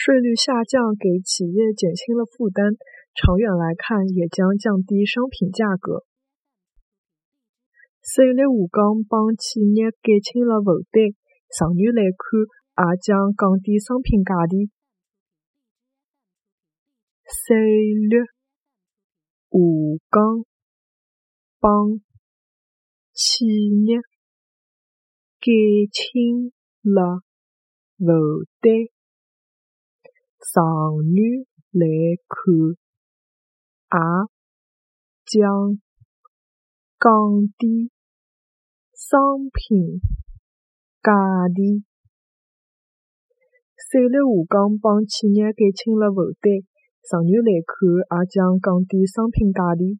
税率下降给企业减轻了负担，长远来看也将降低商品价格。税率下降帮企业减轻了负担，长远来看也将降低商品价钿。税率下降帮企业减轻了负担，长远来看也将降低商品价钿。税率下降帮企业减轻了负担，长远来看也将降低商品价钿。